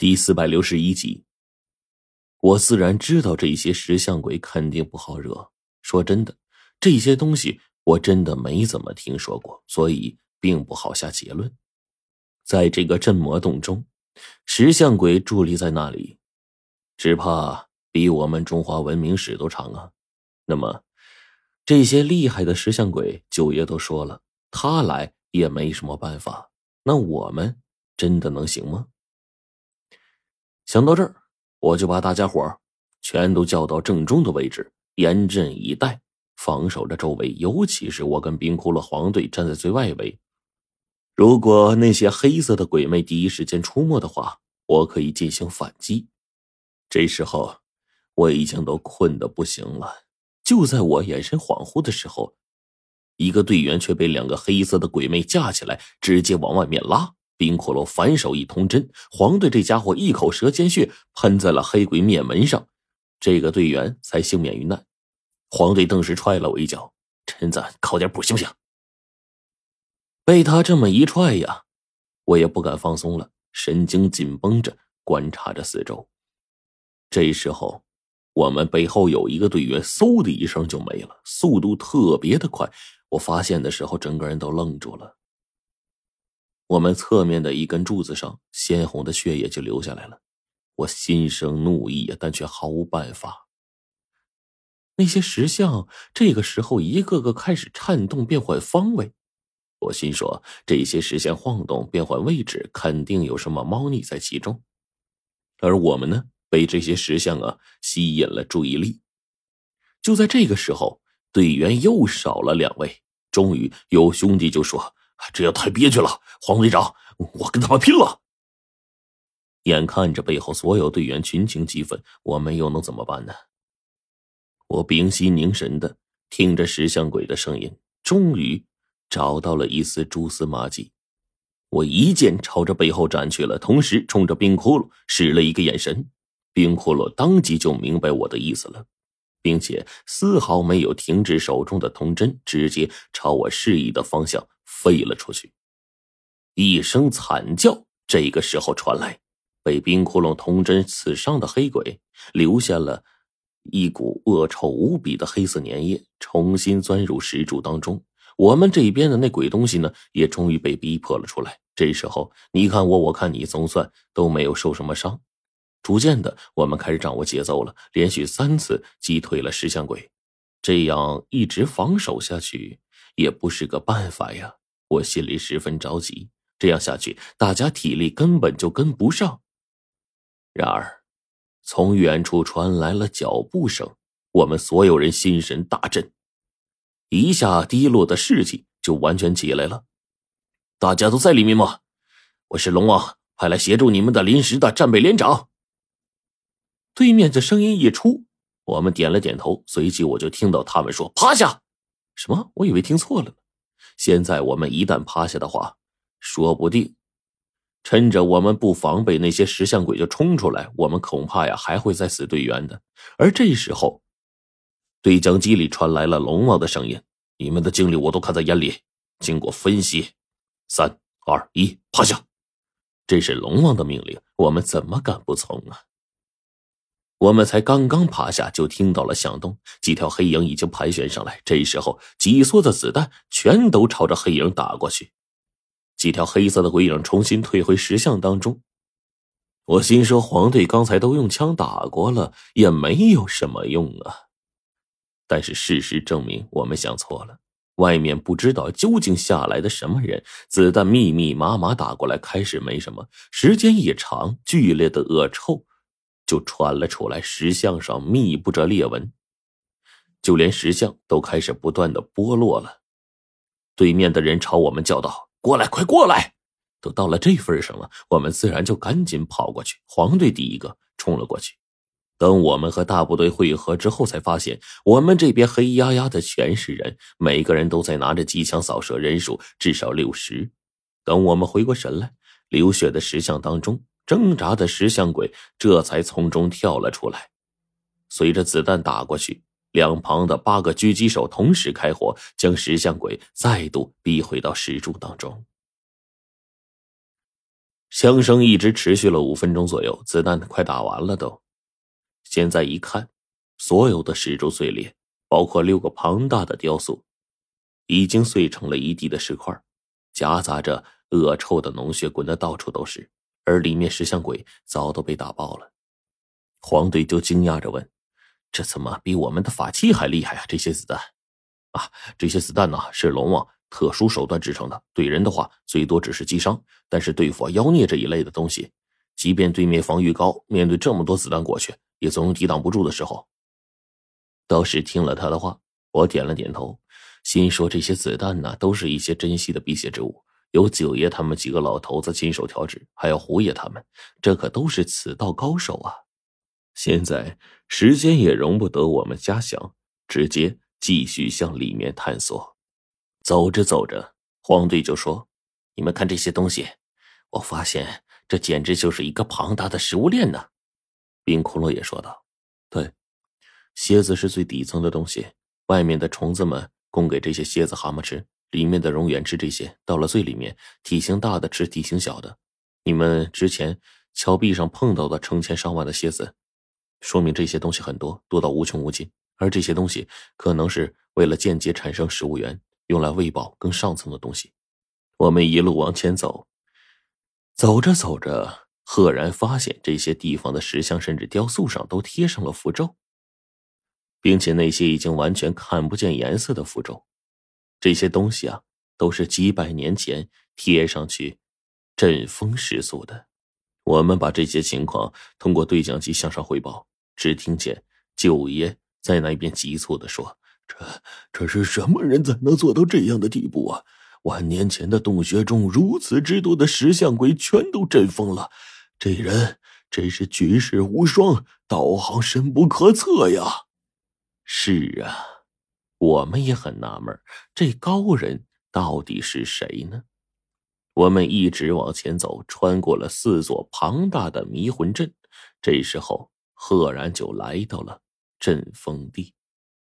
第四百六十一集，我自然知道这些石像鬼肯定不好惹。说真的，这些东西我真的没怎么听说过，所以并不好下结论。在这个镇魔洞中，石像鬼伫立在那里，只怕比我们中华文明史都长啊。那么，这些厉害的石像鬼，九爷都说了，他来也没什么办法。那我们真的能行吗？想到这儿，我就把大家伙全都叫到正中的位置，严阵以待，防守着周围。尤其是我跟冰窟窿黄队站在最外围，如果那些黑色的鬼魅第一时间出没的话，我可以进行反击。这时候我已经都困得不行了。就在我眼神恍惚的时候，一个队员却被两个黑色的鬼魅架起来，直接往外面拉。冰骷髅反手一通针，黄队这家伙一口舌尖血喷在了黑鬼面门上，这个队员才幸免于难。黄队顿时踹了我一脚：“陈子，靠点谱行不行？”被他这么一踹呀，我也不敢放松了，神经紧绷着观察着四周。这时候，我们背后有一个队员，嗖的一声就没了，速度特别的快。我发现的时候，整个人都愣住了。我们侧面的一根柱子上，鲜红的血液就流下来了。我心生怒意但却毫无办法。那些石像这个时候一个个开始颤动，变换方位。我心说，这些石像晃动、变换位置，肯定有什么猫腻在其中。而我们呢，被这些石像啊吸引了注意力。就在这个时候，队员又少了两位。终于有兄弟就说。这也太憋屈了，黄队长，我跟他们拼了！眼看着背后所有队员群情激愤，我们又能怎么办呢？我屏息凝神的听着石像鬼的声音，终于找到了一丝蛛丝马迹。我一剑朝着背后斩去了，同时冲着冰窟窿使了一个眼神，冰窟窿当即就明白我的意思了。并且丝毫没有停止手中的铜针，直接朝我示意的方向飞了出去。一声惨叫，这个时候传来，被冰窟窿铜针刺伤的黑鬼留下了一股恶臭无比的黑色粘液，重新钻入石柱当中。我们这边的那鬼东西呢，也终于被逼迫了出来。这时候，你看我，我看你，总算都没有受什么伤。逐渐的，我们开始掌握节奏了，连续三次击退了石像鬼。这样一直防守下去也不是个办法呀！我心里十分着急。这样下去，大家体力根本就跟不上。然而，从远处传来了脚步声，我们所有人心神大振，一下低落的士气就完全起来了。大家都在里面吗？我是龙王派来协助你们的临时的战备连长。对面的声音一出，我们点了点头，随即我就听到他们说：“趴下！”什么？我以为听错了呢。现在我们一旦趴下的话，说不定趁着我们不防备，那些石像鬼就冲出来，我们恐怕呀还会再死队员的。而这时候，对讲机里传来了龙王的声音：“你们的经历我都看在眼里，经过分析，三二一，趴下！”这是龙王的命令，我们怎么敢不从啊？我们才刚刚趴下，就听到了响动，几条黑影已经盘旋上来。这时候，几梭子子弹全都朝着黑影打过去，几条黑色的鬼影重新退回石像当中。我心说，黄队刚才都用枪打过了，也没有什么用啊。但是事实证明，我们想错了。外面不知道究竟下来的什么人，子弹密密麻麻打过来，开始没什么，时间一长，剧烈的恶臭。就传了出来，石像上密布着裂纹，就连石像都开始不断的剥落了。对面的人朝我们叫道：“过来，快过来！”都到了这份上了，我们自然就赶紧跑过去。黄队第一个冲了过去。等我们和大部队汇合之后，才发现我们这边黑压压的全是人，每个人都在拿着机枪扫射，人数至少六十。等我们回过神来，流血的石像当中。挣扎的石像鬼这才从中跳了出来，随着子弹打过去，两旁的八个狙击手同时开火，将石像鬼再度逼回到石柱当中。枪声一直持续了五分钟左右，子弹快打完了都。现在一看，所有的石柱碎裂，包括六个庞大的雕塑，已经碎成了一地的石块，夹杂着恶臭的脓血滚得到处都是，而里面石像鬼早都被打爆了。黄队就惊讶着问：“这怎么比我们的法器还厉害啊？这些子弹？啊，这些子弹呢是龙王。”特殊手段制成的，对人的话最多只是击伤，但是对付妖孽这一类的东西，即便对面防御高，面对这么多子弹过去，也总有抵挡不住的时候。道士听了他的话，我点了点头，心说这些子弹呢，都是一些珍稀的辟邪之物，有九爷他们几个老头子亲手调制，还有胡爷他们，这可都是此道高手啊。现在时间也容不得我们瞎想，直接继续向里面探索。走着走着，黄队就说：“你们看这些东西，我发现这简直就是一个庞大的食物链呢。”冰窟窿也说道：“对，蝎子是最底层的东西，外面的虫子们供给这些蝎子、蛤蟆吃，里面的蝾螈吃这些。到了最里面，体型大的吃体型小的。你们之前峭壁上碰到的成千上万的蝎子，说明这些东西很多，多到无穷无尽。而这些东西可能是为了间接产生食物源。”用来喂饱更上层的东西。我们一路往前走，走着走着，赫然发现这些地方的石像甚至雕塑上都贴上了符咒，并且那些已经完全看不见颜色的符咒，这些东西啊，都是几百年前贴上去阵风时速的。我们把这些情况通过对讲机向上汇报，只听见九爷在那边急促的说。这这是什么人才能做到这样的地步啊？万年前的洞穴中，如此之多的石像鬼全都阵疯了。这人真是举世无双，道行深不可测呀！是啊，我们也很纳闷，这高人到底是谁呢？我们一直往前走，穿过了四座庞大的迷魂阵，这时候赫然就来到了阵风地。